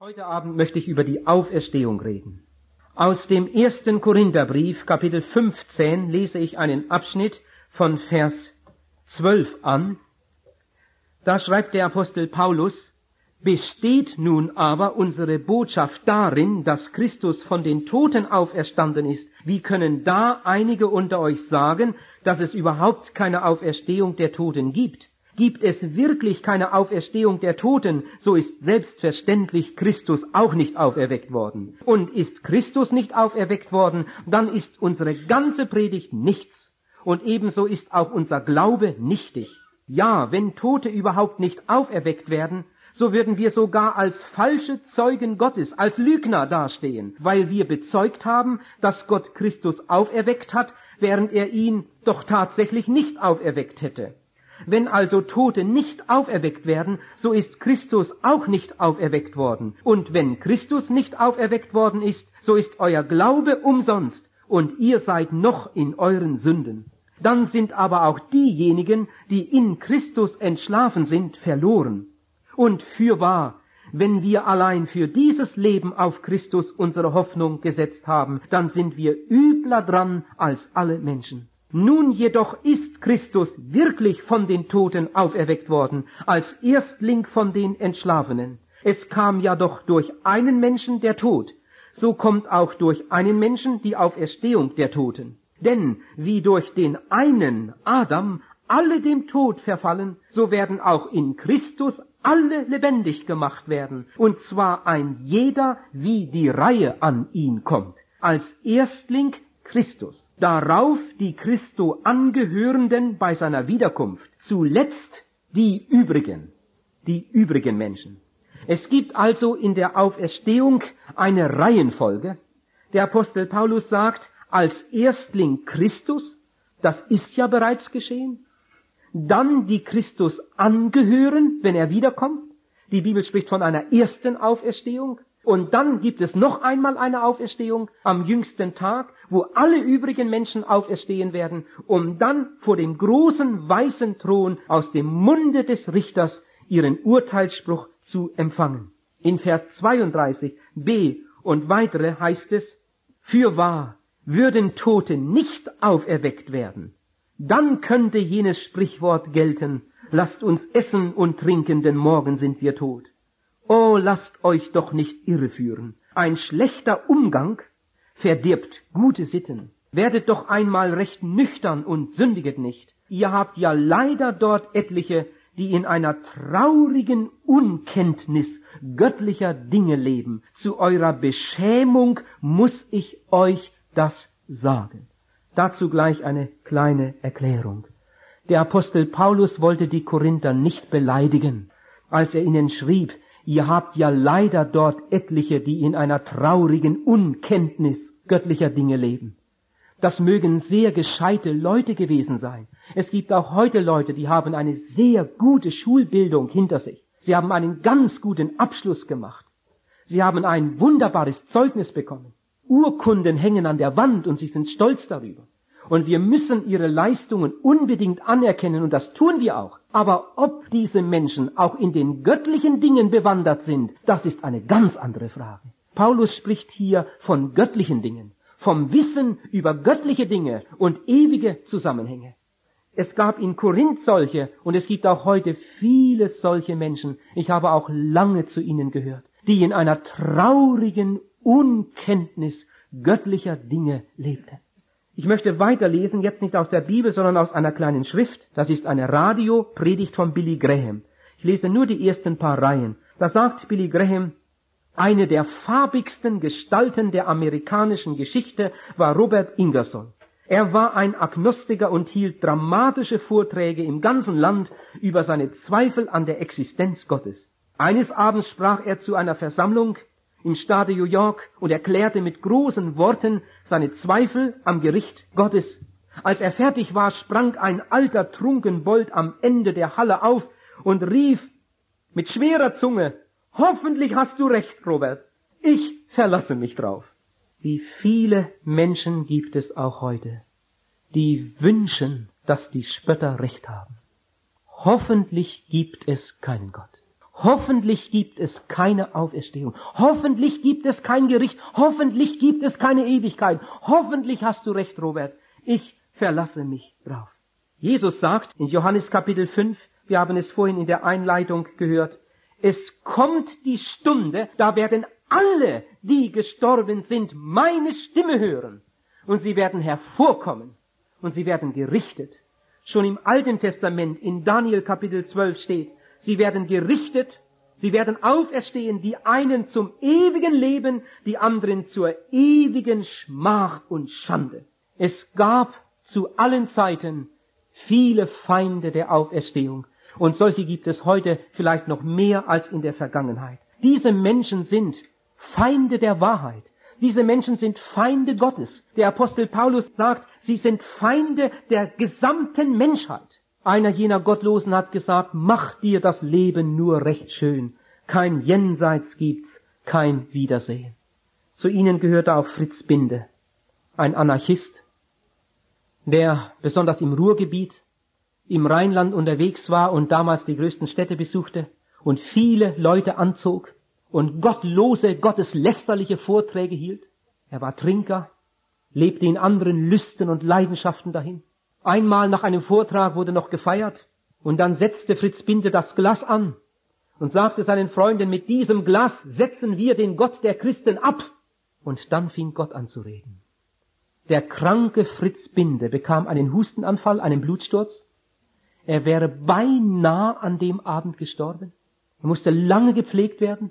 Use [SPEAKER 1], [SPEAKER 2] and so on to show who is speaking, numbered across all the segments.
[SPEAKER 1] Heute Abend möchte ich über die Auferstehung reden. Aus dem ersten Korintherbrief, Kapitel 15, lese ich einen Abschnitt von Vers 12 an. Da schreibt der Apostel Paulus, Besteht nun aber unsere Botschaft darin, dass Christus von den Toten auferstanden ist, wie können da einige unter euch sagen, dass es überhaupt keine Auferstehung der Toten gibt? Gibt es wirklich keine Auferstehung der Toten, so ist selbstverständlich Christus auch nicht auferweckt worden. Und ist Christus nicht auferweckt worden, dann ist unsere ganze Predigt nichts. Und ebenso ist auch unser Glaube nichtig. Ja, wenn Tote überhaupt nicht auferweckt werden, so würden wir sogar als falsche Zeugen Gottes, als Lügner dastehen, weil wir bezeugt haben, dass Gott Christus auferweckt hat, während er ihn doch tatsächlich nicht auferweckt hätte. Wenn also Tote nicht auferweckt werden, so ist Christus auch nicht auferweckt worden. Und wenn Christus nicht auferweckt worden ist, so ist euer Glaube umsonst und ihr seid noch in euren Sünden. Dann sind aber auch diejenigen, die in Christus entschlafen sind, verloren. Und fürwahr, wenn wir allein für dieses Leben auf Christus unsere Hoffnung gesetzt haben, dann sind wir übler dran als alle Menschen. Nun jedoch ist Christus wirklich von den Toten auferweckt worden, als Erstling von den Entschlafenen. Es kam ja doch durch einen Menschen der Tod, so kommt auch durch einen Menschen die Auferstehung der Toten. Denn wie durch den einen Adam alle dem Tod verfallen, so werden auch in Christus alle lebendig gemacht werden, und zwar ein jeder, wie die Reihe an ihn kommt. Als Erstling Christus darauf die Christo angehörenden bei seiner Wiederkunft, zuletzt die übrigen, die übrigen Menschen. Es gibt also in der Auferstehung eine Reihenfolge. Der Apostel Paulus sagt, als Erstling Christus, das ist ja bereits geschehen, dann die Christus angehören, wenn er wiederkommt. Die Bibel spricht von einer ersten Auferstehung. Und dann gibt es noch einmal eine Auferstehung am jüngsten Tag, wo alle übrigen Menschen auferstehen werden, um dann vor dem großen weißen Thron aus dem Munde des Richters ihren Urteilsspruch zu empfangen. In Vers 32b und weitere heißt es, Fürwahr, würden Tote nicht auferweckt werden, dann könnte jenes Sprichwort gelten, lasst uns essen und trinken, denn morgen sind wir tot. Oh, lasst euch doch nicht irreführen. Ein schlechter Umgang verdirbt gute Sitten. Werdet doch einmal recht nüchtern und sündiget nicht. Ihr habt ja leider dort etliche, die in einer traurigen Unkenntnis göttlicher Dinge leben. Zu eurer Beschämung muss ich euch das sagen. Dazu gleich eine kleine Erklärung. Der Apostel Paulus wollte die Korinther nicht beleidigen, als er ihnen schrieb, Ihr habt ja leider dort etliche, die in einer traurigen Unkenntnis göttlicher Dinge leben. Das mögen sehr gescheite Leute gewesen sein. Es gibt auch heute Leute, die haben eine sehr gute Schulbildung hinter sich. Sie haben einen ganz guten Abschluss gemacht. Sie haben ein wunderbares Zeugnis bekommen. Urkunden hängen an der Wand und sie sind stolz darüber. Und wir müssen ihre Leistungen unbedingt anerkennen und das tun wir auch. Aber ob diese Menschen auch in den göttlichen Dingen bewandert sind, das ist eine ganz andere Frage. Paulus spricht hier von göttlichen Dingen, vom Wissen über göttliche Dinge und ewige Zusammenhänge. Es gab in Korinth solche und es gibt auch heute viele solche Menschen. Ich habe auch lange zu ihnen gehört, die in einer traurigen Unkenntnis göttlicher Dinge lebten. Ich möchte weiterlesen, jetzt nicht aus der Bibel, sondern aus einer kleinen Schrift. Das ist eine Radiopredigt von Billy Graham. Ich lese nur die ersten paar Reihen. Da sagt Billy Graham, eine der farbigsten Gestalten der amerikanischen Geschichte war Robert Ingersoll. Er war ein Agnostiker und hielt dramatische Vorträge im ganzen Land über seine Zweifel an der Existenz Gottes. Eines Abends sprach er zu einer Versammlung im Staate New York und erklärte mit großen Worten seine Zweifel am Gericht Gottes. Als er fertig war, sprang ein alter Trunkenbold am Ende der Halle auf und rief mit schwerer Zunge, hoffentlich hast du recht, Robert. Ich verlasse mich drauf. Wie viele Menschen gibt es auch heute, die wünschen, dass die Spötter recht haben. Hoffentlich gibt es keinen Gott. Hoffentlich gibt es keine Auferstehung. Hoffentlich gibt es kein Gericht. Hoffentlich gibt es keine Ewigkeit. Hoffentlich hast du recht, Robert. Ich verlasse mich drauf. Jesus sagt in Johannes Kapitel 5, wir haben es vorhin in der Einleitung gehört, es kommt die Stunde, da werden alle, die gestorben sind, meine Stimme hören. Und sie werden hervorkommen und sie werden gerichtet. Schon im Alten Testament in Daniel Kapitel 12 steht, sie werden gerichtet, sie werden auferstehen, die einen zum ewigen Leben, die anderen zur ewigen Schmach und Schande. Es gab zu allen Zeiten viele Feinde der Auferstehung. Und solche gibt es heute vielleicht noch mehr als in der Vergangenheit. Diese Menschen sind Feinde der Wahrheit. Diese Menschen sind Feinde Gottes. Der Apostel Paulus sagt, sie sind Feinde der gesamten Menschheit. Einer jener Gottlosen hat gesagt, mach dir das Leben nur recht schön. Kein Jenseits gibt's, kein Wiedersehen. Zu ihnen gehörte auch Fritz Binde, ein Anarchist, der besonders im Ruhrgebiet, im Rheinland unterwegs war und damals die größten Städte besuchte und viele Leute anzog und gottlose, gotteslästerliche Vorträge hielt. Er war Trinker, lebte in anderen Lüsten und Leidenschaften dahin. Einmal nach einem Vortrag wurde noch gefeiert und dann setzte Fritz Binde das Glas an und sagte seinen Freunden, mit diesem Glas setzen wir den Gott der Christen ab. Und dann fing Gott an zu reden. Der kranke Fritz Binde bekam einen Hustenanfall, einen Blutsturz. Er wäre beinahe an dem Abend gestorben. Er musste lange gepflegt werden.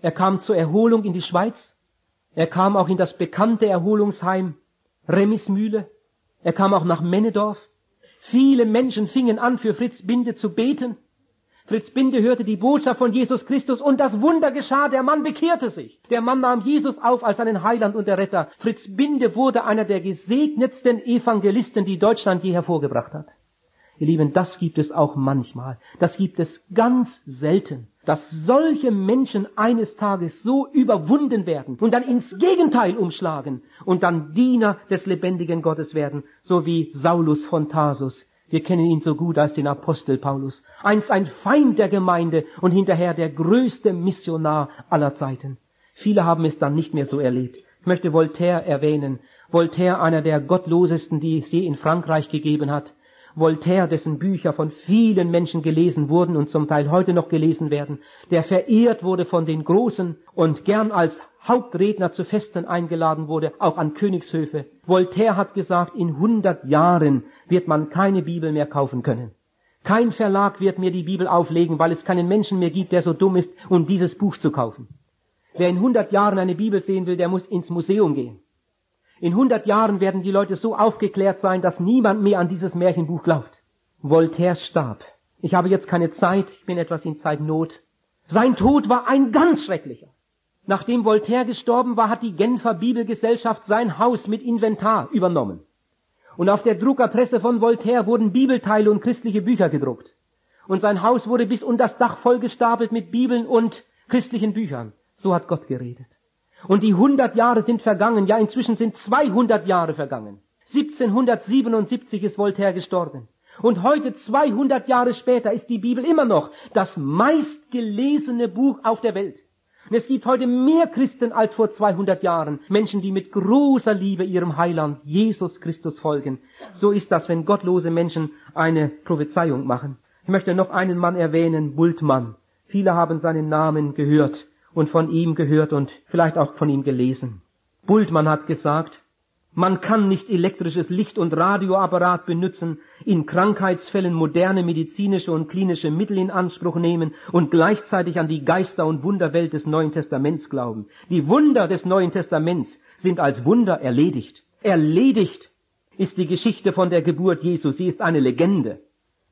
[SPEAKER 1] Er kam zur Erholung in die Schweiz. Er kam auch in das bekannte Erholungsheim Remismühle. Er kam auch nach Männedorf. Viele Menschen fingen an, für Fritz Binde zu beten. Fritz Binde hörte die Botschaft von Jesus Christus und das Wunder geschah, der Mann bekehrte sich. Der Mann nahm Jesus auf als seinen Heiland und Erretter. Fritz Binde wurde einer der gesegnetsten Evangelisten, die Deutschland je hervorgebracht hat. Ihr Lieben, das gibt es auch manchmal. Das gibt es ganz selten dass solche Menschen eines Tages so überwunden werden und dann ins Gegenteil umschlagen und dann Diener des lebendigen Gottes werden, so wie Saulus von Tarsus. Wir kennen ihn so gut als den Apostel Paulus. Einst ein Feind der Gemeinde und hinterher der größte Missionar aller Zeiten. Viele haben es dann nicht mehr so erlebt. Ich möchte Voltaire erwähnen. Voltaire, einer der gottlosesten, die es je in Frankreich gegeben hat. Voltaire, dessen Bücher von vielen Menschen gelesen wurden und zum Teil heute noch gelesen werden, der verehrt wurde von den Großen und gern als Hauptredner zu Festen eingeladen wurde, auch an Königshöfe. Voltaire hat gesagt, in hundert Jahren wird man keine Bibel mehr kaufen können. Kein Verlag wird mir die Bibel auflegen, weil es keinen Menschen mehr gibt, der so dumm ist, um dieses Buch zu kaufen. Wer in hundert Jahren eine Bibel sehen will, der muss ins Museum gehen. In hundert Jahren werden die Leute so aufgeklärt sein, dass niemand mehr an dieses Märchenbuch glaubt. Voltaire starb. Ich habe jetzt keine Zeit, ich bin etwas in Zeitnot. Sein Tod war ein ganz schrecklicher. Nachdem Voltaire gestorben war, hat die Genfer Bibelgesellschaft sein Haus mit Inventar übernommen. Und auf der Druckerpresse von Voltaire wurden Bibelteile und christliche Bücher gedruckt. Und sein Haus wurde bis unter das Dach vollgestapelt mit Bibeln und christlichen Büchern. So hat Gott geredet. Und die 100 Jahre sind vergangen, ja inzwischen sind 200 Jahre vergangen. 1777 ist Voltaire gestorben. Und heute, 200 Jahre später, ist die Bibel immer noch das meistgelesene Buch auf der Welt. Und es gibt heute mehr Christen als vor 200 Jahren. Menschen, die mit großer Liebe ihrem Heiland, Jesus Christus, folgen. So ist das, wenn gottlose Menschen eine Prophezeiung machen. Ich möchte noch einen Mann erwähnen, Bultmann. Viele haben seinen Namen gehört und von ihm gehört und vielleicht auch von ihm gelesen. Bultmann hat gesagt, man kann nicht elektrisches Licht und Radioapparat benutzen, in Krankheitsfällen moderne medizinische und klinische Mittel in Anspruch nehmen und gleichzeitig an die Geister- und Wunderwelt des Neuen Testaments glauben. Die Wunder des Neuen Testaments sind als Wunder erledigt. Erledigt ist die Geschichte von der Geburt Jesu. Sie ist eine Legende.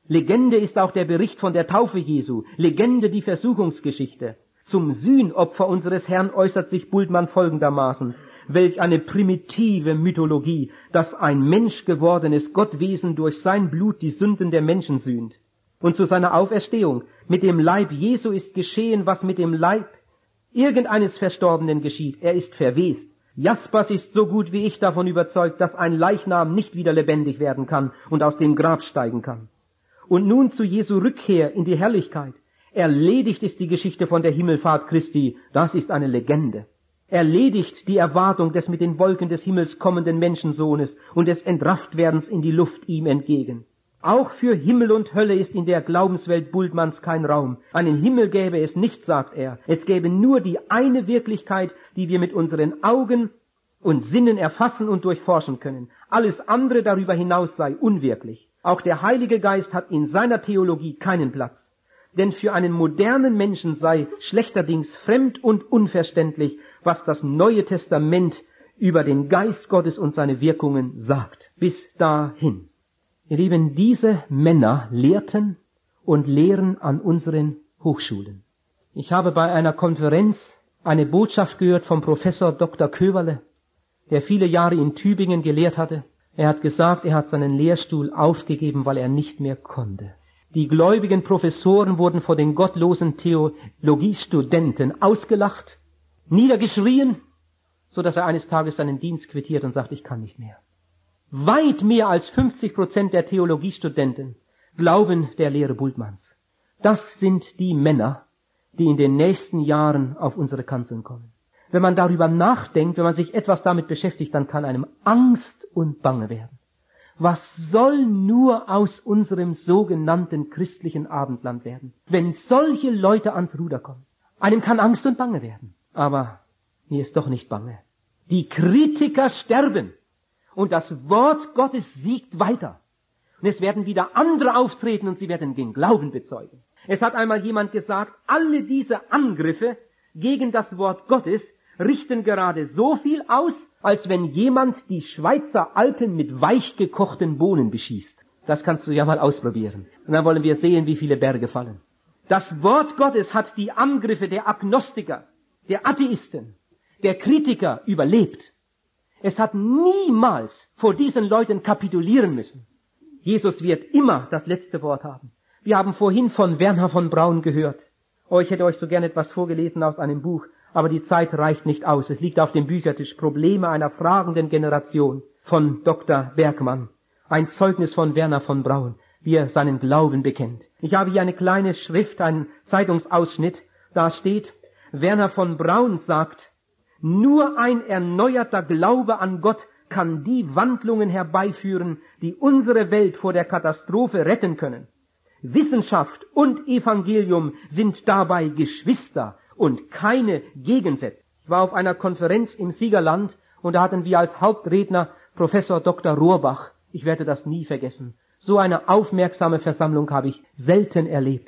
[SPEAKER 1] Legende ist auch der Bericht von der Taufe Jesu. Legende die Versuchungsgeschichte. Zum Sühnopfer unseres Herrn äußert sich Bultmann folgendermaßen. Welch eine primitive Mythologie, dass ein Mensch gewordenes Gottwesen durch sein Blut die Sünden der Menschen sühnt. Und zu seiner Auferstehung. Mit dem Leib Jesu ist geschehen, was mit dem Leib irgendeines Verstorbenen geschieht. Er ist verwest. Jaspers ist so gut wie ich davon überzeugt, dass ein Leichnam nicht wieder lebendig werden kann und aus dem Grab steigen kann. Und nun zu Jesu Rückkehr in die Herrlichkeit. Erledigt ist die Geschichte von der Himmelfahrt Christi, das ist eine Legende. Erledigt die Erwartung des mit den Wolken des Himmels kommenden Menschensohnes und des Entrafftwerdens in die Luft ihm entgegen. Auch für Himmel und Hölle ist in der Glaubenswelt Bultmanns kein Raum. Einen Himmel gäbe es nicht, sagt er. Es gäbe nur die eine Wirklichkeit, die wir mit unseren Augen und Sinnen erfassen und durchforschen können. Alles andere darüber hinaus sei unwirklich. Auch der Heilige Geist hat in seiner Theologie keinen Platz. Denn für einen modernen Menschen sei schlechterdings fremd und unverständlich, was das Neue Testament über den Geist Gottes und seine Wirkungen sagt. Bis dahin. Ihr Lieben, diese Männer lehrten und lehren an unseren Hochschulen. Ich habe bei einer Konferenz eine Botschaft gehört vom Professor Dr. Köberle, der viele Jahre in Tübingen gelehrt hatte. Er hat gesagt, er hat seinen Lehrstuhl aufgegeben, weil er nicht mehr konnte. Die gläubigen Professoren wurden vor den gottlosen Theologiestudenten ausgelacht, niedergeschrien, so dass er eines Tages seinen Dienst quittiert und sagt, ich kann nicht mehr. Weit mehr als 50 Prozent der Theologiestudenten glauben der Lehre Bultmanns. Das sind die Männer, die in den nächsten Jahren auf unsere Kanzeln kommen. Wenn man darüber nachdenkt, wenn man sich etwas damit beschäftigt, dann kann einem Angst und Bange werden. Was soll nur aus unserem sogenannten christlichen Abendland werden, wenn solche Leute ans Ruder kommen? Einem kann Angst und Bange werden. Aber mir ist doch nicht bange. Die Kritiker sterben und das Wort Gottes siegt weiter. Und es werden wieder andere auftreten und sie werden den Glauben bezeugen. Es hat einmal jemand gesagt, alle diese Angriffe gegen das Wort Gottes richten gerade so viel aus, als wenn jemand die Schweizer Alpen mit weich gekochten Bohnen beschießt. Das kannst du ja mal ausprobieren. Und dann wollen wir sehen, wie viele Berge fallen. Das Wort Gottes hat die Angriffe der Agnostiker, der Atheisten, der Kritiker überlebt. Es hat niemals vor diesen Leuten kapitulieren müssen. Jesus wird immer das letzte Wort haben. Wir haben vorhin von Werner von Braun gehört. Oh, ich hätte euch so gern etwas vorgelesen aus einem Buch aber die Zeit reicht nicht aus. Es liegt auf dem Büchertisch Probleme einer fragenden Generation von Dr. Bergmann. Ein Zeugnis von Werner von Braun, wie er seinen Glauben bekennt. Ich habe hier eine kleine Schrift, einen Zeitungsausschnitt. Da steht, Werner von Braun sagt, nur ein erneuerter Glaube an Gott kann die Wandlungen herbeiführen, die unsere Welt vor der Katastrophe retten können. Wissenschaft und Evangelium sind dabei Geschwister und keine Gegensätze. Ich war auf einer Konferenz im Siegerland und da hatten wir als Hauptredner Professor Dr. Rohrbach. Ich werde das nie vergessen. So eine aufmerksame Versammlung habe ich selten erlebt.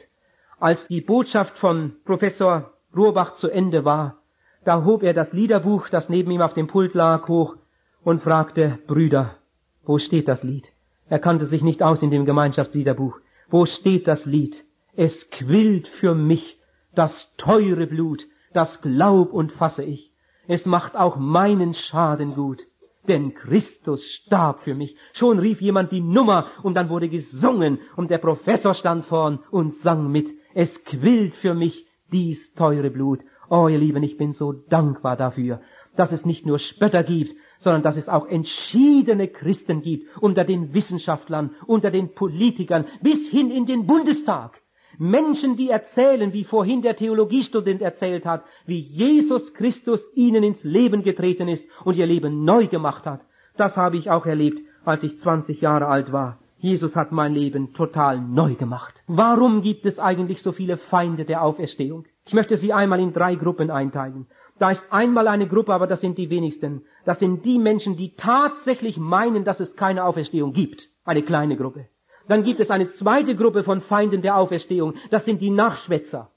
[SPEAKER 1] Als die Botschaft von Professor Rohrbach zu Ende war, da hob er das Liederbuch, das neben ihm auf dem Pult lag, hoch und fragte, Brüder, wo steht das Lied? Er kannte sich nicht aus in dem Gemeinschaftsliederbuch. Wo steht das Lied? Es quillt für mich das teure Blut, das glaub und fasse ich. Es macht auch meinen Schaden gut. Denn Christus starb für mich. Schon rief jemand die Nummer und dann wurde gesungen und der Professor stand vorn und sang mit. Es quillt für mich dies teure Blut. Oh, ihr Lieben, ich bin so dankbar dafür, dass es nicht nur Spötter gibt, sondern dass es auch entschiedene Christen gibt unter den Wissenschaftlern, unter den Politikern, bis hin in den Bundestag. Menschen, die erzählen, wie vorhin der Theologiestudent erzählt hat, wie Jesus Christus ihnen ins Leben getreten ist und ihr Leben neu gemacht hat. Das habe ich auch erlebt, als ich 20 Jahre alt war. Jesus hat mein Leben total neu gemacht. Warum gibt es eigentlich so viele Feinde der Auferstehung? Ich möchte sie einmal in drei Gruppen einteilen. Da ist einmal eine Gruppe, aber das sind die wenigsten. Das sind die Menschen, die tatsächlich meinen, dass es keine Auferstehung gibt. Eine kleine Gruppe. Dann gibt es eine zweite Gruppe von Feinden der Auferstehung. Das sind die Nachschwätzer.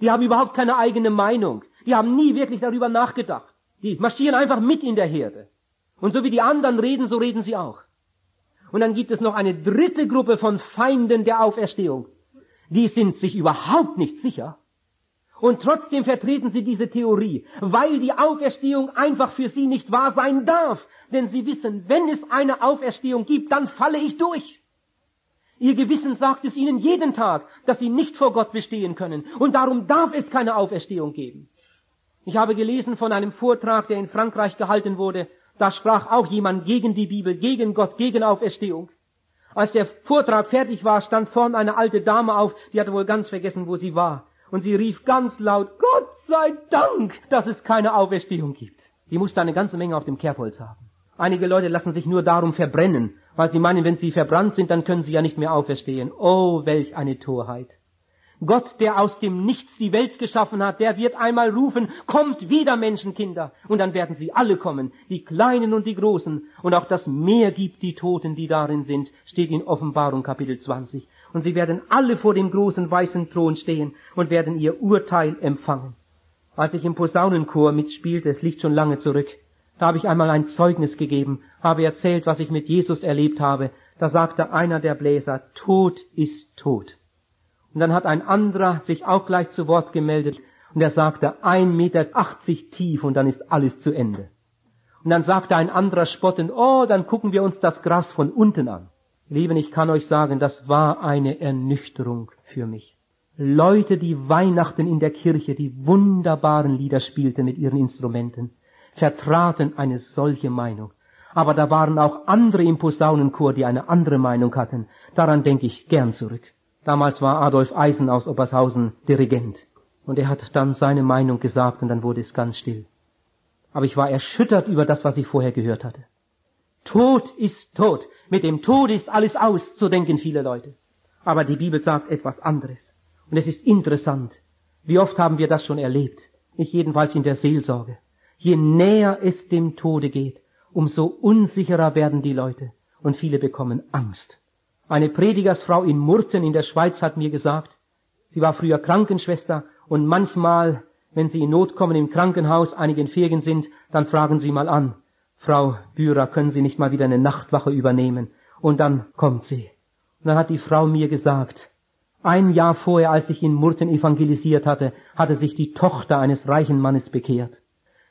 [SPEAKER 1] Die haben überhaupt keine eigene Meinung. Die haben nie wirklich darüber nachgedacht. Die marschieren einfach mit in der Herde. Und so wie die anderen reden, so reden sie auch. Und dann gibt es noch eine dritte Gruppe von Feinden der Auferstehung. Die sind sich überhaupt nicht sicher. Und trotzdem vertreten sie diese Theorie, weil die Auferstehung einfach für sie nicht wahr sein darf. Denn sie wissen, wenn es eine Auferstehung gibt, dann falle ich durch. Ihr Gewissen sagt es ihnen jeden Tag, dass sie nicht vor Gott bestehen können. Und darum darf es keine Auferstehung geben. Ich habe gelesen von einem Vortrag, der in Frankreich gehalten wurde. Da sprach auch jemand gegen die Bibel, gegen Gott, gegen Auferstehung. Als der Vortrag fertig war, stand vorn eine alte Dame auf, die hatte wohl ganz vergessen, wo sie war. Und sie rief ganz laut, Gott sei Dank, dass es keine Auferstehung gibt. Die musste eine ganze Menge auf dem Kerbholz haben. Einige Leute lassen sich nur darum verbrennen, weil sie meinen, wenn sie verbrannt sind, dann können sie ja nicht mehr auferstehen. Oh, welch eine Torheit. Gott, der aus dem Nichts die Welt geschaffen hat, der wird einmal rufen, kommt wieder Menschenkinder. Und dann werden sie alle kommen, die Kleinen und die Großen. Und auch das Meer gibt die Toten, die darin sind, steht in Offenbarung Kapitel 20. Und sie werden alle vor dem großen weißen Thron stehen und werden ihr Urteil empfangen. Als ich im Posaunenchor mitspielte, es liegt schon lange zurück, da habe ich einmal ein Zeugnis gegeben, habe erzählt, was ich mit Jesus erlebt habe. Da sagte einer der Bläser, Tod ist tot. Und dann hat ein anderer sich auch gleich zu Wort gemeldet und er sagte, ein Meter achtzig tief und dann ist alles zu Ende. Und dann sagte ein anderer spottend, oh, dann gucken wir uns das Gras von unten an. Lieben, ich kann euch sagen, das war eine Ernüchterung für mich. Leute, die Weihnachten in der Kirche die wunderbaren Lieder spielten mit ihren Instrumenten, vertraten eine solche Meinung. Aber da waren auch andere im Posaunenchor, die eine andere Meinung hatten. Daran denke ich gern zurück. Damals war Adolf Eisen aus Obershausen Dirigent. Und er hat dann seine Meinung gesagt und dann wurde es ganz still. Aber ich war erschüttert über das, was ich vorher gehört hatte. Tod ist tot. Mit dem Tod ist alles aus, so denken viele Leute. Aber die Bibel sagt etwas anderes. Und es ist interessant. Wie oft haben wir das schon erlebt? Ich jedenfalls in der Seelsorge. Je näher es dem Tode geht, umso unsicherer werden die Leute und viele bekommen Angst. Eine Predigersfrau in Murten in der Schweiz hat mir gesagt, sie war früher Krankenschwester und manchmal, wenn sie in Not kommen im Krankenhaus, einigen Ferien sind, dann fragen sie mal an, Frau Bührer, können Sie nicht mal wieder eine Nachtwache übernehmen? Und dann kommt sie. Und dann hat die Frau mir gesagt, ein Jahr vorher, als ich in Murten evangelisiert hatte, hatte sich die Tochter eines reichen Mannes bekehrt.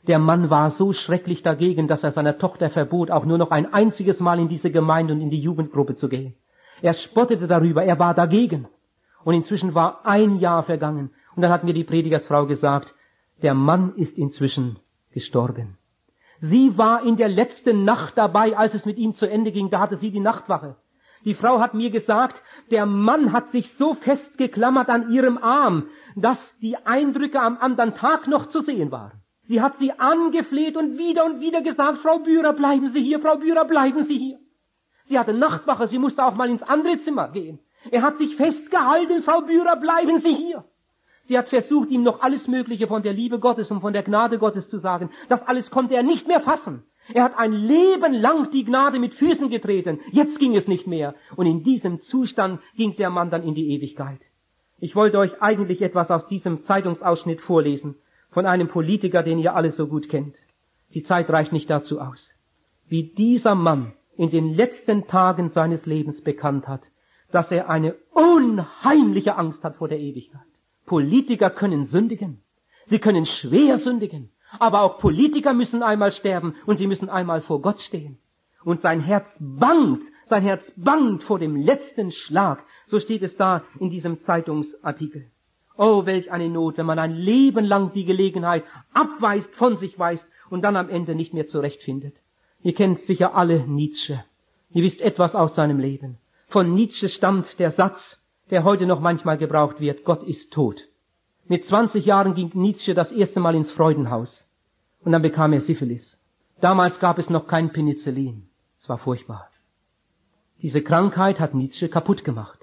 [SPEAKER 1] Der Mann war so schrecklich dagegen, dass er seiner Tochter verbot, auch nur noch ein einziges Mal in diese Gemeinde und in die Jugendgruppe zu gehen. Er spottete darüber, er war dagegen. Und inzwischen war ein Jahr vergangen. Und dann hat mir die Predigersfrau gesagt, der Mann ist inzwischen gestorben. Sie war in der letzten Nacht dabei, als es mit ihm zu Ende ging, da hatte sie die Nachtwache. Die Frau hat mir gesagt, der Mann hat sich so festgeklammert an ihrem Arm, dass die Eindrücke am anderen Tag noch zu sehen waren. Sie hat sie angefleht und wieder und wieder gesagt, Frau Bührer, bleiben Sie hier, Frau Bührer, bleiben Sie hier. Sie hatte Nachtwache, sie musste auch mal ins andere Zimmer gehen. Er hat sich festgehalten, Frau Bührer, bleiben Sie hier. Sie hat versucht, ihm noch alles Mögliche von der Liebe Gottes und von der Gnade Gottes zu sagen. Das alles konnte er nicht mehr fassen. Er hat ein Leben lang die Gnade mit Füßen getreten. Jetzt ging es nicht mehr. Und in diesem Zustand ging der Mann dann in die Ewigkeit. Ich wollte euch eigentlich etwas aus diesem Zeitungsausschnitt vorlesen von einem Politiker, den ihr alle so gut kennt. Die Zeit reicht nicht dazu aus. Wie dieser Mann in den letzten Tagen seines Lebens bekannt hat, dass er eine unheimliche Angst hat vor der Ewigkeit. Politiker können sündigen. Sie können schwer sündigen. Aber auch Politiker müssen einmal sterben und sie müssen einmal vor Gott stehen. Und sein Herz bangt, sein Herz bangt vor dem letzten Schlag. So steht es da in diesem Zeitungsartikel. Oh, welch eine Not, wenn man ein Leben lang die Gelegenheit abweist, von sich weist und dann am Ende nicht mehr zurechtfindet. Ihr kennt sicher alle Nietzsche. Ihr wisst etwas aus seinem Leben. Von Nietzsche stammt der Satz, der heute noch manchmal gebraucht wird, Gott ist tot. Mit 20 Jahren ging Nietzsche das erste Mal ins Freudenhaus. Und dann bekam er Syphilis. Damals gab es noch kein Penicillin. Es war furchtbar. Diese Krankheit hat Nietzsche kaputt gemacht.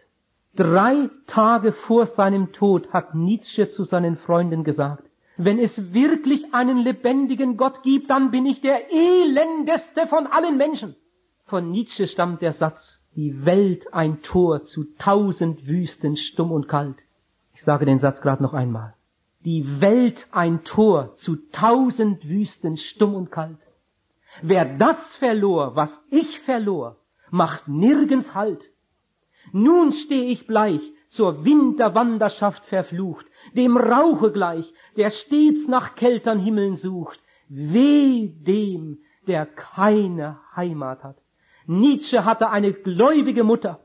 [SPEAKER 1] Drei Tage vor seinem Tod hat Nietzsche zu seinen Freunden gesagt, wenn es wirklich einen lebendigen Gott gibt, dann bin ich der elendeste von allen Menschen. Von Nietzsche stammt der Satz, die Welt ein Tor zu tausend Wüsten stumm und kalt. Ich sage den Satz gerade noch einmal. Die Welt ein Tor zu tausend Wüsten stumm und kalt. Wer das verlor, was ich verlor, macht nirgends Halt. Nun steh ich bleich, zur Winterwanderschaft verflucht, dem Rauche gleich, der stets nach kältern Himmeln sucht. Weh dem, der keine Heimat hat. Nietzsche hatte eine gläubige Mutter.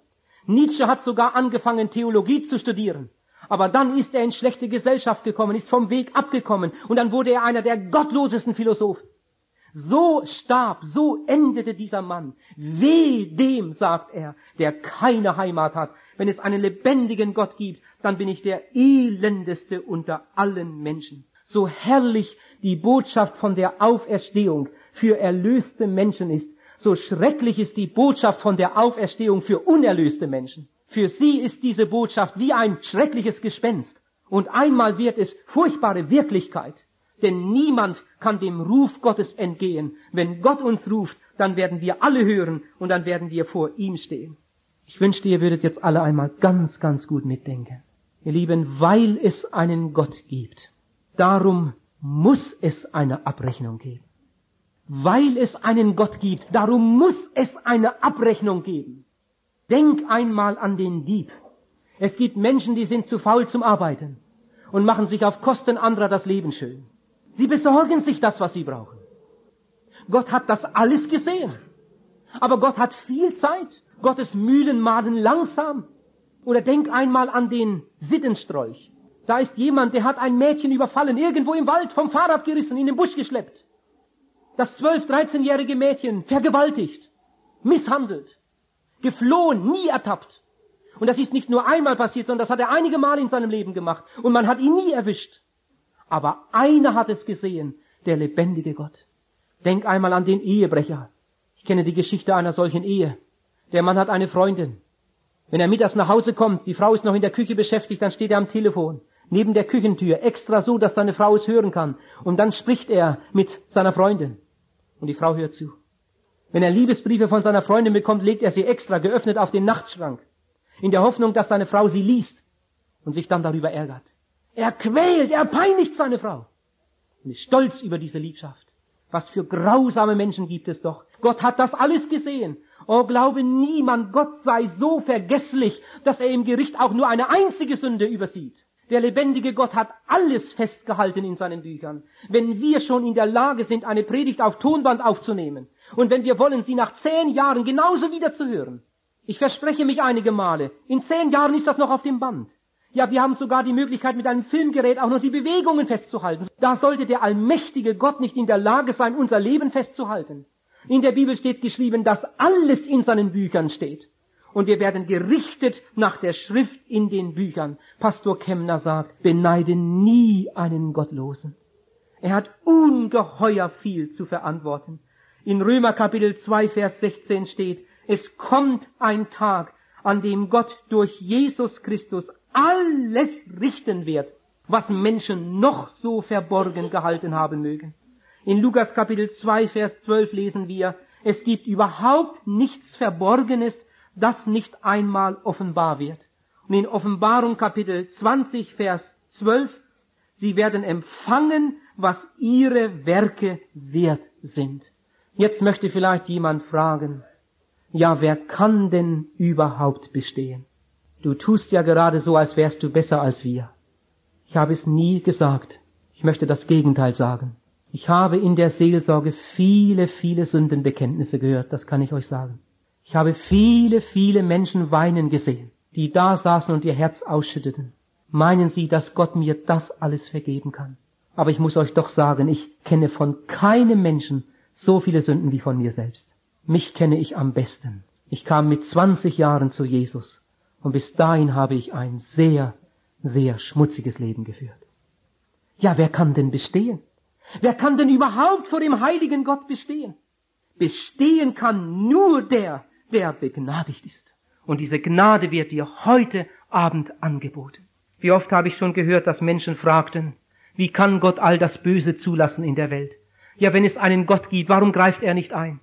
[SPEAKER 1] Nietzsche hat sogar angefangen, Theologie zu studieren. Aber dann ist er in schlechte Gesellschaft gekommen, ist vom Weg abgekommen und dann wurde er einer der gottlosesten Philosophen. So starb, so endete dieser Mann. Weh dem, sagt er, der keine Heimat hat. Wenn es einen lebendigen Gott gibt, dann bin ich der elendeste unter allen Menschen. So herrlich die Botschaft von der Auferstehung für erlöste Menschen ist, so schrecklich ist die Botschaft von der Auferstehung für unerlöste Menschen. Für sie ist diese Botschaft wie ein schreckliches Gespenst. Und einmal wird es furchtbare Wirklichkeit. Denn niemand kann dem Ruf Gottes entgehen. Wenn Gott uns ruft, dann werden wir alle hören und dann werden wir vor ihm stehen. Ich wünschte, ihr würdet jetzt alle einmal ganz, ganz gut mitdenken. Ihr Lieben, weil es einen Gott gibt, darum muss es eine Abrechnung geben. Weil es einen Gott gibt, darum muss es eine Abrechnung geben. Denk einmal an den Dieb. Es gibt Menschen, die sind zu faul zum Arbeiten und machen sich auf Kosten anderer das Leben schön. Sie besorgen sich das, was sie brauchen. Gott hat das alles gesehen. Aber Gott hat viel Zeit. Gottes Mühlen mahlen langsam. Oder denk einmal an den Sittenstrolch. Da ist jemand, der hat ein Mädchen überfallen, irgendwo im Wald, vom Fahrrad gerissen, in den Busch geschleppt. Das zwölf-, dreizehnjährige Mädchen vergewaltigt, misshandelt, geflohen, nie ertappt. Und das ist nicht nur einmal passiert, sondern das hat er einige Mal in seinem Leben gemacht. Und man hat ihn nie erwischt. Aber einer hat es gesehen, der lebendige Gott. Denk einmal an den Ehebrecher. Ich kenne die Geschichte einer solchen Ehe. Der Mann hat eine Freundin. Wenn er mittags nach Hause kommt, die Frau ist noch in der Küche beschäftigt, dann steht er am Telefon, neben der Küchentür, extra so, dass seine Frau es hören kann. Und dann spricht er mit seiner Freundin. Und die Frau hört zu. Wenn er Liebesbriefe von seiner Freundin bekommt, legt er sie extra geöffnet auf den Nachtschrank, in der Hoffnung, dass seine Frau sie liest und sich dann darüber ärgert. Er quält, er peinigt seine Frau und ist stolz über diese Liebschaft. Was für grausame Menschen gibt es doch. Gott hat das alles gesehen. Oh, glaube niemand, Gott sei so vergesslich, dass er im Gericht auch nur eine einzige Sünde übersieht. Der lebendige Gott hat alles festgehalten in seinen Büchern. Wenn wir schon in der Lage sind, eine Predigt auf Tonband aufzunehmen, und wenn wir wollen, sie nach zehn Jahren genauso wieder zu hören, ich verspreche mich einige Male, in zehn Jahren ist das noch auf dem Band. Ja, wir haben sogar die Möglichkeit, mit einem Filmgerät auch noch die Bewegungen festzuhalten. Da sollte der allmächtige Gott nicht in der Lage sein, unser Leben festzuhalten. In der Bibel steht geschrieben, dass alles in seinen Büchern steht. Und wir werden gerichtet nach der Schrift in den Büchern. Pastor Kemner sagt, beneide nie einen Gottlosen. Er hat ungeheuer viel zu verantworten. In Römer Kapitel 2, Vers 16 steht, es kommt ein Tag, an dem Gott durch Jesus Christus alles richten wird, was Menschen noch so verborgen gehalten haben mögen. In Lukas Kapitel 2, Vers 12 lesen wir, es gibt überhaupt nichts Verborgenes, das nicht einmal offenbar wird. Und in Offenbarung Kapitel 20, Vers 12, sie werden empfangen, was ihre Werke wert sind. Jetzt möchte vielleicht jemand fragen, ja, wer kann denn überhaupt bestehen? Du tust ja gerade so, als wärst du besser als wir. Ich habe es nie gesagt. Ich möchte das Gegenteil sagen. Ich habe in der Seelsorge viele, viele Sündenbekenntnisse gehört, das kann ich euch sagen. Ich habe viele, viele Menschen weinen gesehen, die da saßen und ihr Herz ausschütteten. Meinen Sie, dass Gott mir das alles vergeben kann? Aber ich muss euch doch sagen, ich kenne von keinem Menschen so viele Sünden wie von mir selbst. Mich kenne ich am besten. Ich kam mit 20 Jahren zu Jesus und bis dahin habe ich ein sehr, sehr schmutziges Leben geführt. Ja, wer kann denn bestehen? Wer kann denn überhaupt vor dem heiligen Gott bestehen? Bestehen kann nur der, der begnadigt ist. Und diese Gnade wird dir heute Abend angeboten. Wie oft habe ich schon gehört, dass Menschen fragten, wie kann Gott all das Böse zulassen in der Welt? Ja, wenn es einen Gott gibt, warum greift er nicht ein?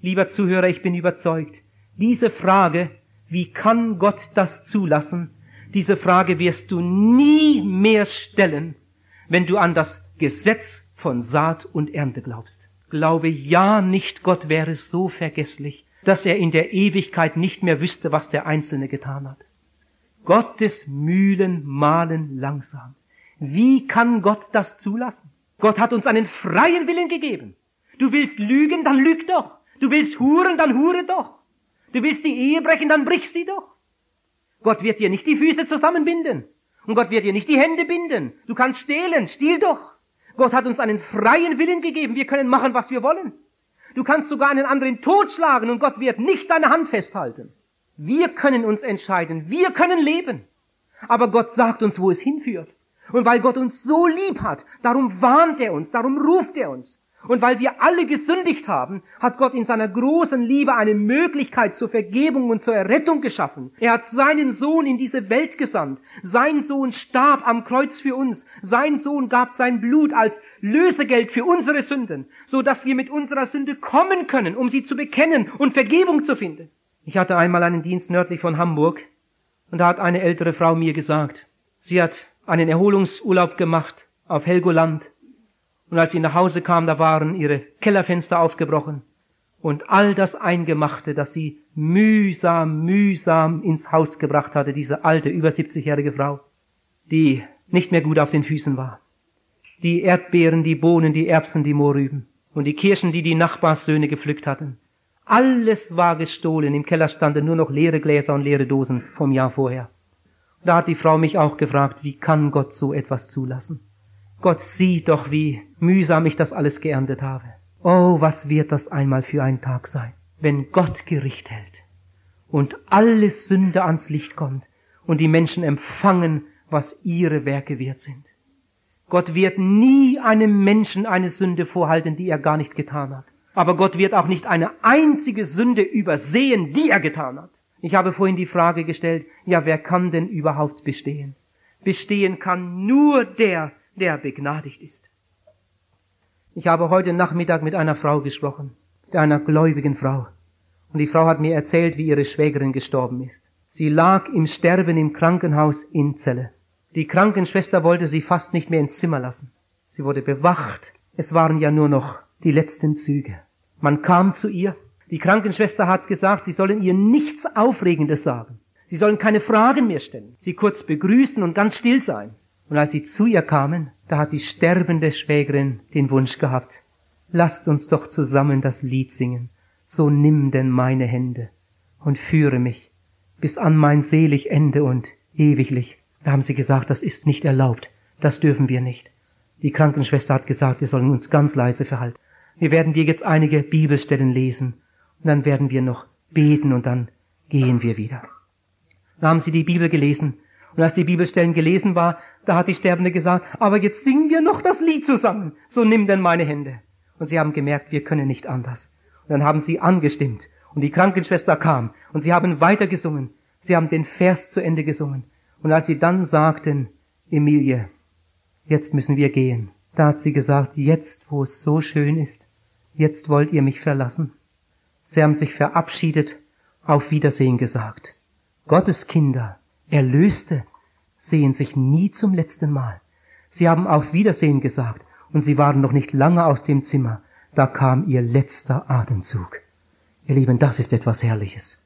[SPEAKER 1] Lieber Zuhörer, ich bin überzeugt, diese Frage wie kann Gott das zulassen? Diese Frage wirst du nie mehr stellen, wenn du an das Gesetz von Saat und Ernte glaubst. Glaube ja nicht, Gott wäre so vergesslich, dass er in der Ewigkeit nicht mehr wüsste, was der Einzelne getan hat. Gottes Mühlen mahlen langsam. Wie kann Gott das zulassen? Gott hat uns einen freien Willen gegeben. Du willst lügen, dann lüg doch. Du willst huren, dann hure doch. Du willst die Ehe brechen, dann brich sie doch. Gott wird dir nicht die Füße zusammenbinden. Und Gott wird dir nicht die Hände binden. Du kannst stehlen, stiehl doch. Gott hat uns einen freien Willen gegeben. Wir können machen, was wir wollen. Du kannst sogar einen anderen totschlagen und Gott wird nicht deine Hand festhalten. Wir können uns entscheiden. Wir können leben. Aber Gott sagt uns, wo es hinführt. Und weil Gott uns so lieb hat, darum warnt er uns, darum ruft er uns. Und weil wir alle gesündigt haben, hat Gott in seiner großen Liebe eine Möglichkeit zur Vergebung und zur Errettung geschaffen. Er hat seinen Sohn in diese Welt gesandt. Sein Sohn starb am Kreuz für uns. Sein Sohn gab sein Blut als Lösegeld für unsere Sünden, so dass wir mit unserer Sünde kommen können, um sie zu bekennen und Vergebung zu finden. Ich hatte einmal einen Dienst nördlich von Hamburg und da hat eine ältere Frau mir gesagt, sie hat einen Erholungsurlaub gemacht auf Helgoland und als sie nach Hause kam, da waren ihre Kellerfenster aufgebrochen und all das Eingemachte, das sie mühsam, mühsam ins Haus gebracht hatte, diese alte, über 70-jährige Frau, die nicht mehr gut auf den Füßen war. Die Erdbeeren, die Bohnen, die Erbsen, die Mohrrüben und die Kirschen, die die Nachbarssöhne gepflückt hatten. Alles war gestohlen. Im Keller standen nur noch leere Gläser und leere Dosen vom Jahr vorher. Da hat die Frau mich auch gefragt, wie kann Gott so etwas zulassen? Gott sieht doch, wie mühsam ich das alles geerntet habe. Oh, was wird das einmal für ein Tag sein, wenn Gott Gericht hält und alles Sünde ans Licht kommt und die Menschen empfangen, was ihre Werke wert sind. Gott wird nie einem Menschen eine Sünde vorhalten, die er gar nicht getan hat. Aber Gott wird auch nicht eine einzige Sünde übersehen, die er getan hat. Ich habe vorhin die Frage gestellt, ja, wer kann denn überhaupt bestehen? Bestehen kann nur der, der begnadigt ist. Ich habe heute Nachmittag mit einer Frau gesprochen, mit einer gläubigen Frau. Und die Frau hat mir erzählt, wie ihre Schwägerin gestorben ist. Sie lag im Sterben im Krankenhaus in Celle. Die Krankenschwester wollte sie fast nicht mehr ins Zimmer lassen. Sie wurde bewacht. Es waren ja nur noch die letzten Züge. Man kam zu ihr. Die Krankenschwester hat gesagt, sie sollen ihr nichts Aufregendes sagen. Sie sollen keine Fragen mehr stellen. Sie kurz begrüßen und ganz still sein. Und als sie zu ihr kamen, da hat die sterbende Schwägerin den Wunsch gehabt, lasst uns doch zusammen das Lied singen, so nimm denn meine Hände und führe mich bis an mein selig Ende und ewiglich. Da haben sie gesagt, das ist nicht erlaubt, das dürfen wir nicht. Die Krankenschwester hat gesagt, wir sollen uns ganz leise verhalten. Wir werden dir jetzt einige Bibelstellen lesen und dann werden wir noch beten und dann gehen wir wieder. Da haben sie die Bibel gelesen und als die Bibelstellen gelesen war, da hat die Sterbende gesagt, aber jetzt singen wir noch das Lied zusammen. So nimm denn meine Hände. Und sie haben gemerkt, wir können nicht anders. Und dann haben sie angestimmt. Und die Krankenschwester kam. Und sie haben weiter gesungen. Sie haben den Vers zu Ende gesungen. Und als sie dann sagten, Emilie, jetzt müssen wir gehen, da hat sie gesagt, jetzt, wo es so schön ist, jetzt wollt ihr mich verlassen. Sie haben sich verabschiedet, auf Wiedersehen gesagt. Gottes Kinder, Erlöste, sehen sich nie zum letzten Mal. Sie haben auf Wiedersehen gesagt, und sie waren noch nicht lange aus dem Zimmer, da kam ihr letzter Atemzug. Ihr Lieben, das ist etwas Herrliches.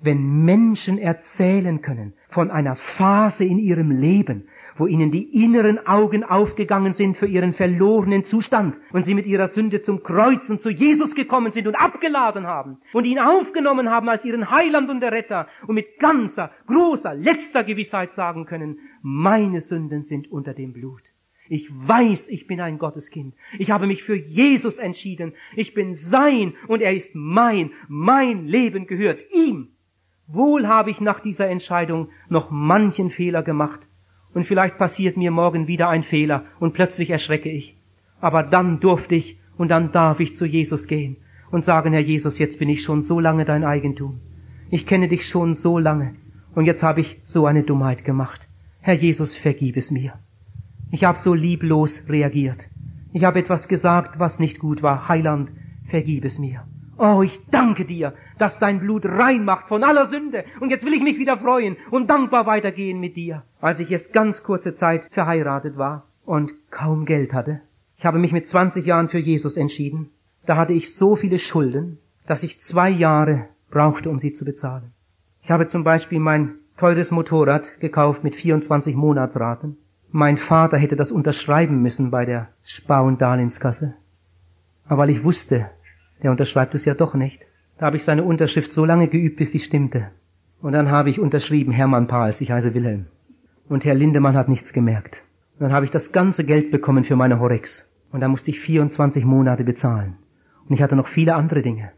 [SPEAKER 1] Wenn Menschen erzählen können von einer Phase in ihrem Leben, wo ihnen die inneren Augen aufgegangen sind für ihren verlorenen Zustand und sie mit ihrer Sünde zum Kreuz und zu Jesus gekommen sind und abgeladen haben und ihn aufgenommen haben als ihren Heiland und Erretter und mit ganzer, großer, letzter Gewissheit sagen können, meine Sünden sind unter dem Blut. Ich weiß, ich bin ein Gotteskind. Ich habe mich für Jesus entschieden. Ich bin sein und er ist mein. Mein Leben gehört ihm. Wohl habe ich nach dieser Entscheidung noch manchen Fehler gemacht, und vielleicht passiert mir morgen wieder ein Fehler und plötzlich erschrecke ich. Aber dann durfte ich und dann darf ich zu Jesus gehen und sagen, Herr Jesus, jetzt bin ich schon so lange dein Eigentum. Ich kenne dich schon so lange und jetzt habe ich so eine Dummheit gemacht. Herr Jesus, vergib es mir. Ich habe so lieblos reagiert. Ich habe etwas gesagt, was nicht gut war. Heiland, vergib es mir. Oh, ich danke dir, dass dein Blut rein macht von aller Sünde. Und jetzt will ich mich wieder freuen und dankbar weitergehen mit dir. Als ich erst ganz kurze Zeit verheiratet war und kaum Geld hatte. Ich habe mich mit 20 Jahren für Jesus entschieden. Da hatte ich so viele Schulden, dass ich zwei Jahre brauchte, um sie zu bezahlen. Ich habe zum Beispiel mein teures Motorrad gekauft mit 24 Monatsraten. Mein Vater hätte das unterschreiben müssen bei der Spar- und Darlehenskasse. Aber weil ich wusste, der unterschreibt es ja doch nicht. Da habe ich seine Unterschrift so lange geübt, bis sie stimmte. Und dann habe ich unterschrieben Hermann Pahls, ich heiße Wilhelm. Und Herr Lindemann hat nichts gemerkt. Und dann habe ich das ganze Geld bekommen für meine Horex. Und da musste ich 24 Monate bezahlen. Und ich hatte noch viele andere Dinge.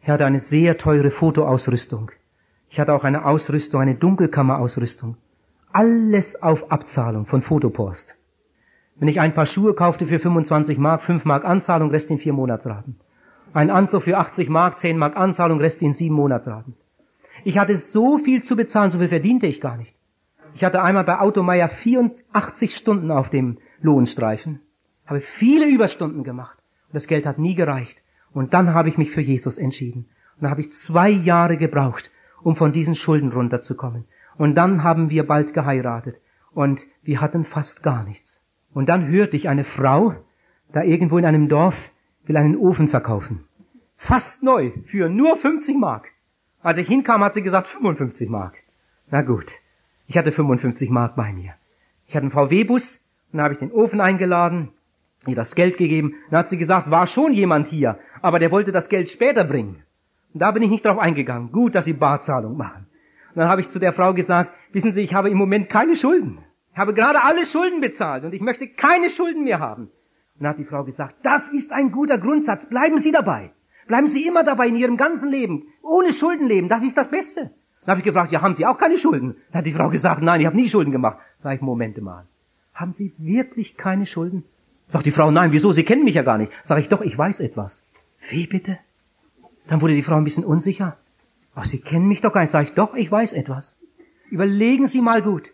[SPEAKER 1] Ich hatte eine sehr teure Fotoausrüstung. Ich hatte auch eine Ausrüstung, eine Dunkelkammerausrüstung. Alles auf Abzahlung von Fotopost. Wenn ich ein paar Schuhe kaufte für 25 Mark, 5 Mark Anzahlung, Rest in 4 Monatsraten. Ein Anzug für 80 Mark, 10 Mark Anzahlung, Rest in 7 Monatsraten. Ich hatte so viel zu bezahlen, so viel verdiente ich gar nicht. Ich hatte einmal bei Automeier 84 Stunden auf dem Lohnstreifen, habe viele Überstunden gemacht. Das Geld hat nie gereicht. Und dann habe ich mich für Jesus entschieden. Und dann habe ich zwei Jahre gebraucht, um von diesen Schulden runterzukommen. Und dann haben wir bald geheiratet. Und wir hatten fast gar nichts. Und dann hörte ich eine Frau, da irgendwo in einem Dorf, will einen Ofen verkaufen. Fast neu, für nur 50 Mark. Als ich hinkam, hat sie gesagt 55 Mark. Na gut, ich hatte 55 Mark bei mir. Ich hatte einen VW-Bus und dann habe ich den Ofen eingeladen, ihr das Geld gegeben. Dann hat sie gesagt, war schon jemand hier, aber der wollte das Geld später bringen. Und da bin ich nicht drauf eingegangen. Gut, dass Sie Barzahlung machen. Und dann habe ich zu der Frau gesagt, wissen Sie, ich habe im Moment keine Schulden. Ich habe gerade alle Schulden bezahlt und ich möchte keine Schulden mehr haben. Dann hat die Frau gesagt, das ist ein guter Grundsatz, bleiben Sie dabei. Bleiben Sie immer dabei in Ihrem ganzen Leben. Ohne Schulden leben, das ist das Beste. Dann habe ich gefragt, ja, haben Sie auch keine Schulden? Dann hat die Frau gesagt, nein, ich habe nie Schulden gemacht. Sag ich, Momente mal. Haben Sie wirklich keine Schulden? Sagt die Frau, nein, wieso? Sie kennen mich ja gar nicht. Sag ich, doch, ich weiß etwas. Wie bitte? Dann wurde die Frau ein bisschen unsicher. Ach, Sie kennen mich doch gar nicht. Sag ich, doch, ich weiß etwas. Überlegen Sie mal gut.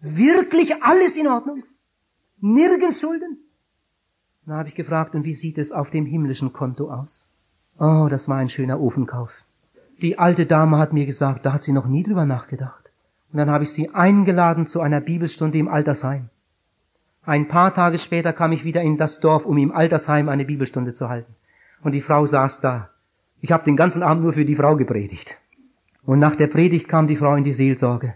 [SPEAKER 1] Wirklich alles in Ordnung? Nirgends Schulden? Dann habe ich gefragt, und wie sieht es auf dem himmlischen Konto aus? Oh, das war ein schöner Ofenkauf. Die alte Dame hat mir gesagt, da hat sie noch nie drüber nachgedacht. Und dann habe ich sie eingeladen zu einer Bibelstunde im Altersheim. Ein paar Tage später kam ich wieder in das Dorf, um im Altersheim eine Bibelstunde zu halten. Und die Frau saß da. Ich habe den ganzen Abend nur für die Frau gepredigt. Und nach der Predigt kam die Frau in die Seelsorge.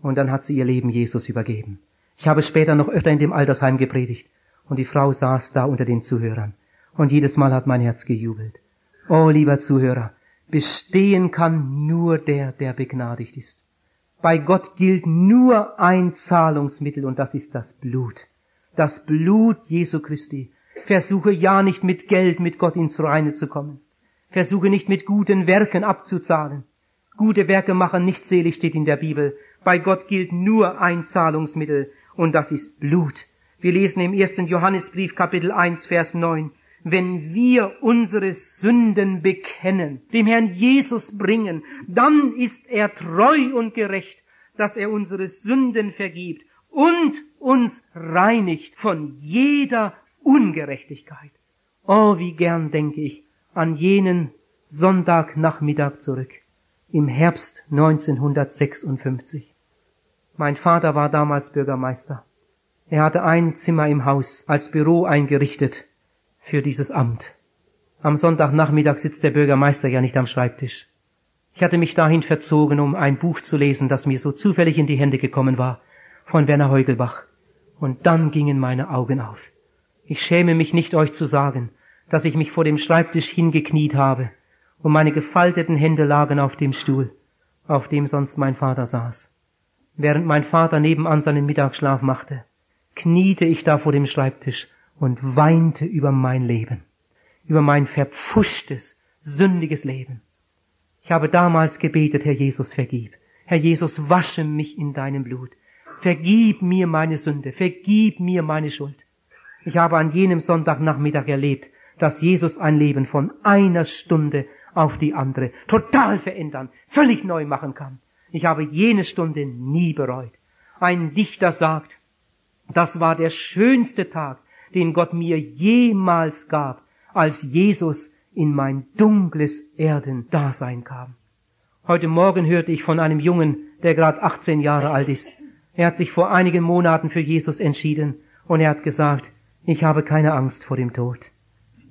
[SPEAKER 1] Und dann hat sie ihr Leben Jesus übergeben. Ich habe später noch öfter in dem Altersheim gepredigt. Und die Frau saß da unter den Zuhörern. Und jedes Mal hat mein Herz gejubelt. Oh, lieber Zuhörer, bestehen kann nur der, der begnadigt ist. Bei Gott gilt nur ein Zahlungsmittel und das ist das Blut. Das Blut Jesu Christi. Versuche ja nicht mit Geld mit Gott ins Reine zu kommen. Versuche nicht mit guten Werken abzuzahlen. Gute Werke machen nicht selig, steht in der Bibel. Bei Gott gilt nur ein Zahlungsmittel und das ist Blut. Wir lesen im ersten Johannesbrief Kapitel 1 Vers 9 wenn wir unsere Sünden bekennen, dem Herrn Jesus bringen, dann ist er treu und gerecht, dass er unsere Sünden vergibt und uns reinigt von jeder Ungerechtigkeit. Oh, wie gern denke ich an jenen Sonntagnachmittag zurück, im Herbst 1956. Mein Vater war damals Bürgermeister. Er hatte ein Zimmer im Haus als Büro eingerichtet für dieses Amt. Am Sonntagnachmittag sitzt der Bürgermeister ja nicht am Schreibtisch. Ich hatte mich dahin verzogen, um ein Buch zu lesen, das mir so zufällig in die Hände gekommen war, von Werner Heugelbach. Und dann gingen meine Augen auf. Ich schäme mich nicht, euch zu sagen, dass ich mich vor dem Schreibtisch hingekniet habe, und meine gefalteten Hände lagen auf dem Stuhl, auf dem sonst mein Vater saß. Während mein Vater nebenan seinen Mittagsschlaf machte, kniete ich da vor dem Schreibtisch und weinte über mein Leben, über mein verpfuschtes, sündiges Leben. Ich habe damals gebetet, Herr Jesus, vergib. Herr Jesus, wasche mich in deinem Blut. Vergib mir meine Sünde, vergib mir meine Schuld. Ich habe an jenem Sonntagnachmittag erlebt, dass Jesus ein Leben von einer Stunde auf die andere total verändern, völlig neu machen kann. Ich habe jene Stunde nie bereut. Ein Dichter sagt, das war der schönste Tag, den Gott mir jemals gab, als Jesus in mein dunkles Erdendasein kam. Heute Morgen hörte ich von einem Jungen, der gerade 18 Jahre alt ist. Er hat sich vor einigen Monaten für Jesus entschieden und er hat gesagt, ich habe keine Angst vor dem Tod.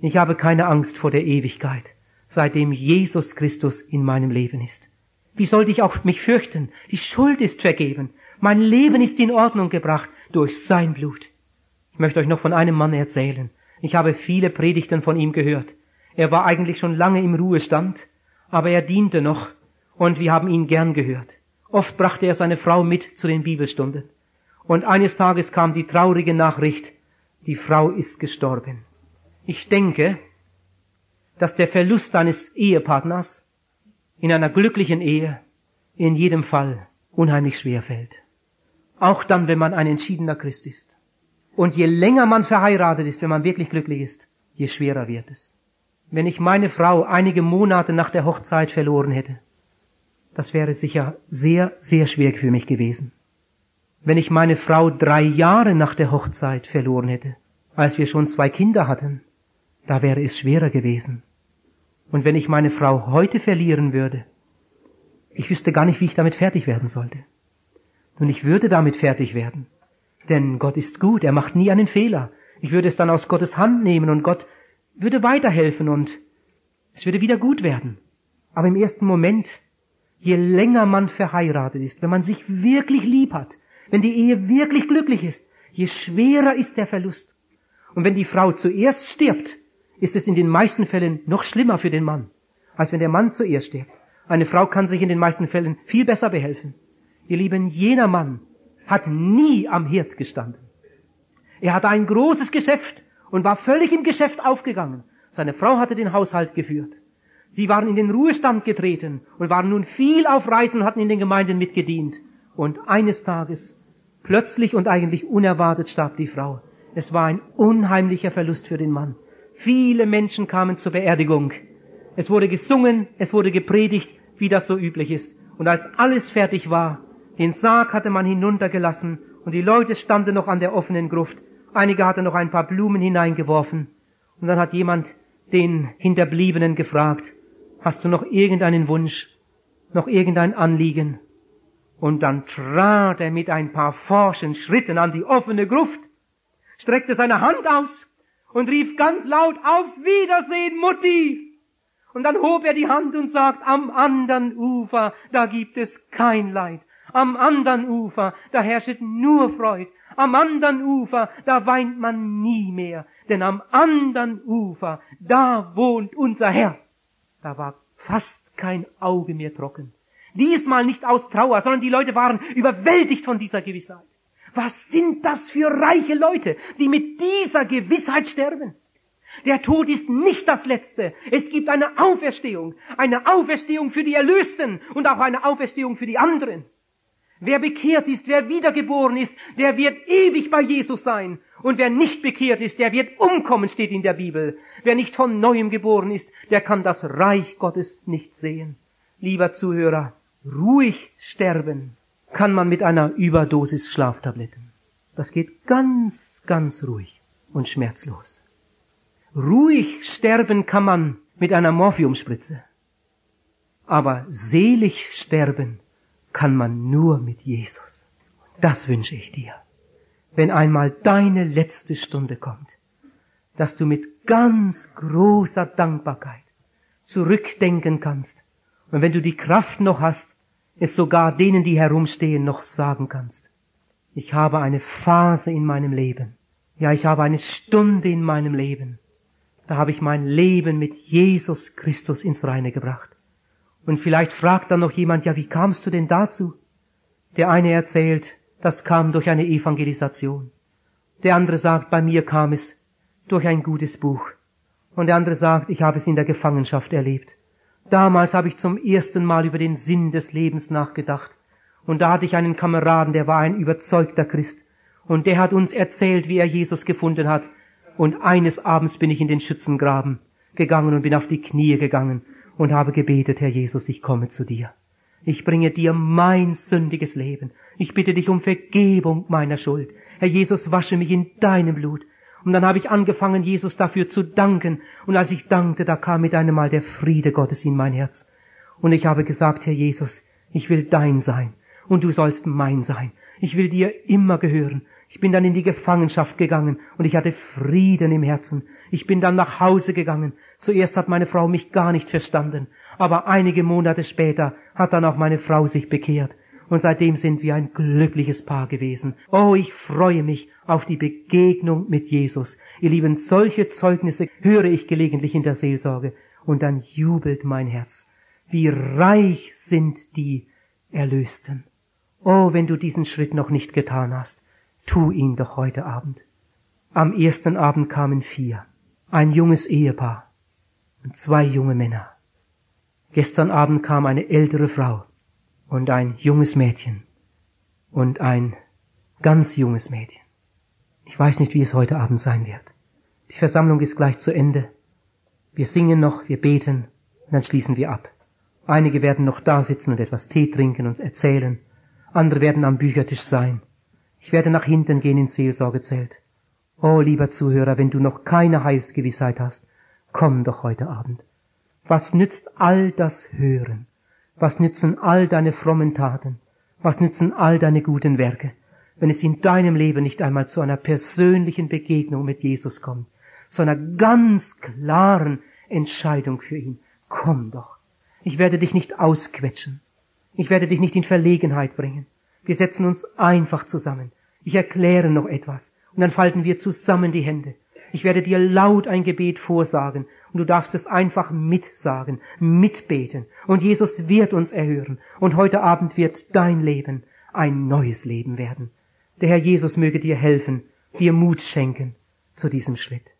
[SPEAKER 1] Ich habe keine Angst vor der Ewigkeit, seitdem Jesus Christus in meinem Leben ist. Wie sollte ich auch mich fürchten? Die Schuld ist vergeben. Mein Leben ist in Ordnung gebracht durch sein Blut. Ich möchte euch noch von einem Mann erzählen. Ich habe viele Predigten von ihm gehört. Er war eigentlich schon lange im Ruhestand, aber er diente noch und wir haben ihn gern gehört. Oft brachte er seine Frau mit zu den Bibelstunden. Und eines Tages kam die traurige Nachricht, Die Frau ist gestorben. Ich denke, dass der Verlust eines Ehepartners in einer glücklichen Ehe in jedem Fall unheimlich schwer fällt. Auch dann, wenn man ein entschiedener Christ ist. Und je länger man verheiratet ist, wenn man wirklich glücklich ist, je schwerer wird es. Wenn ich meine Frau einige Monate nach der Hochzeit verloren hätte, das wäre sicher sehr, sehr schwer für mich gewesen. Wenn ich meine Frau drei Jahre nach der Hochzeit verloren hätte, als wir schon zwei Kinder hatten, da wäre es schwerer gewesen. Und wenn ich meine Frau heute verlieren würde, ich wüsste gar nicht, wie ich damit fertig werden sollte. Und ich würde damit fertig werden. Denn Gott ist gut, er macht nie einen Fehler. Ich würde es dann aus Gottes Hand nehmen und Gott würde weiterhelfen und es würde wieder gut werden. Aber im ersten Moment, je länger man verheiratet ist, wenn man sich wirklich lieb hat, wenn die Ehe wirklich glücklich ist, je schwerer ist der Verlust. Und wenn die Frau zuerst stirbt, ist es in den meisten Fällen noch schlimmer für den Mann, als wenn der Mann zuerst stirbt. Eine Frau kann sich in den meisten Fällen viel besser behelfen. Ihr Lieben, jener Mann hat nie am Herd gestanden. Er hatte ein großes Geschäft und war völlig im Geschäft aufgegangen. Seine Frau hatte den Haushalt geführt. Sie waren in den Ruhestand getreten und waren nun viel auf Reisen und hatten in den Gemeinden mitgedient. Und eines Tages, plötzlich und eigentlich unerwartet, starb die Frau. Es war ein unheimlicher Verlust für den Mann. Viele Menschen kamen zur Beerdigung. Es wurde gesungen, es wurde gepredigt, wie das so üblich ist. Und als alles fertig war, den Sarg hatte man hinuntergelassen und die Leute standen noch an der offenen Gruft. Einige hatten noch ein paar Blumen hineingeworfen. Und dann hat jemand den Hinterbliebenen gefragt, hast du noch irgendeinen Wunsch, noch irgendein Anliegen? Und dann trat er mit ein paar forschen Schritten an die offene Gruft, streckte seine Hand aus und rief ganz laut auf Wiedersehen, Mutti. Und dann hob er die Hand und sagt, am anderen Ufer, da gibt es kein Leid. Am anderen Ufer, da herrschet nur Freud. Am anderen Ufer, da weint man nie mehr. Denn am anderen Ufer, da wohnt unser Herr. Da war fast kein Auge mehr trocken. Diesmal nicht aus Trauer, sondern die Leute waren überwältigt von dieser Gewissheit. Was sind das für reiche Leute, die mit dieser Gewissheit sterben? Der Tod ist nicht das Letzte. Es gibt eine Auferstehung. Eine Auferstehung für die Erlösten und auch eine Auferstehung für die anderen. Wer bekehrt ist, wer wiedergeboren ist, der wird ewig bei Jesus sein. Und wer nicht bekehrt ist, der wird umkommen, steht in der Bibel. Wer nicht von neuem geboren ist, der kann das Reich Gottes nicht sehen. Lieber Zuhörer, ruhig sterben kann man mit einer Überdosis Schlaftabletten. Das geht ganz, ganz ruhig und schmerzlos. Ruhig sterben kann man mit einer Morphiumspritze. Aber selig sterben kann man nur mit Jesus. Das wünsche ich dir. Wenn einmal deine letzte Stunde kommt, dass du mit ganz großer Dankbarkeit zurückdenken kannst. Und wenn du die Kraft noch hast, es sogar denen, die herumstehen, noch sagen kannst. Ich habe eine Phase in meinem Leben. Ja, ich habe eine Stunde in meinem Leben. Da habe ich mein Leben mit Jesus Christus ins Reine gebracht. Und vielleicht fragt dann noch jemand, ja, wie kamst du denn dazu? Der eine erzählt, das kam durch eine Evangelisation. Der andere sagt, bei mir kam es durch ein gutes Buch. Und der andere sagt, ich habe es in der Gefangenschaft erlebt. Damals habe ich zum ersten Mal über den Sinn des Lebens nachgedacht. Und da hatte ich einen Kameraden, der war ein überzeugter Christ. Und der hat uns erzählt, wie er Jesus gefunden hat. Und eines Abends bin ich in den Schützengraben gegangen und bin auf die Knie gegangen und habe gebetet, Herr Jesus, ich komme zu dir. Ich bringe dir mein sündiges Leben. Ich bitte dich um Vergebung meiner Schuld. Herr Jesus, wasche mich in deinem Blut. Und dann habe ich angefangen, Jesus dafür zu danken. Und als ich dankte, da kam mit einem Mal der Friede Gottes in mein Herz. Und ich habe gesagt, Herr Jesus, ich will dein sein. Und du sollst mein sein. Ich will dir immer gehören. Ich bin dann in die Gefangenschaft gegangen und ich hatte Frieden im Herzen. Ich bin dann nach Hause gegangen. Zuerst hat meine Frau mich gar nicht verstanden. Aber einige Monate später hat dann auch meine Frau sich bekehrt und seitdem sind wir ein glückliches Paar gewesen. Oh, ich freue mich auf die Begegnung mit Jesus. Ihr Lieben, solche Zeugnisse höre ich gelegentlich in der Seelsorge und dann jubelt mein Herz. Wie reich sind die Erlösten. Oh, wenn du diesen Schritt noch nicht getan hast, tu ihn doch heute Abend. Am ersten Abend kamen vier. Ein junges Ehepaar und zwei junge Männer. Gestern Abend kam eine ältere Frau und ein junges Mädchen und ein ganz junges Mädchen. Ich weiß nicht, wie es heute Abend sein wird. Die Versammlung ist gleich zu Ende. Wir singen noch, wir beten und dann schließen wir ab. Einige werden noch da sitzen und etwas Tee trinken und erzählen. Andere werden am Büchertisch sein. Ich werde nach hinten gehen ins Seelsorgezelt. Oh, lieber Zuhörer, wenn du noch keine Heilsgewissheit hast, komm doch heute Abend. Was nützt all das Hören? Was nützen all deine frommen Taten? Was nützen all deine guten Werke, wenn es in deinem Leben nicht einmal zu einer persönlichen Begegnung mit Jesus kommt, zu einer ganz klaren Entscheidung für ihn? Komm doch. Ich werde dich nicht ausquetschen. Ich werde dich nicht in Verlegenheit bringen. Wir setzen uns einfach zusammen. Ich erkläre noch etwas. Und dann falten wir zusammen die Hände. Ich werde dir laut ein Gebet vorsagen und du darfst es einfach mitsagen, mitbeten. Und Jesus wird uns erhören. Und heute Abend wird dein Leben ein neues Leben werden. Der Herr Jesus möge dir helfen, dir Mut schenken zu diesem Schritt.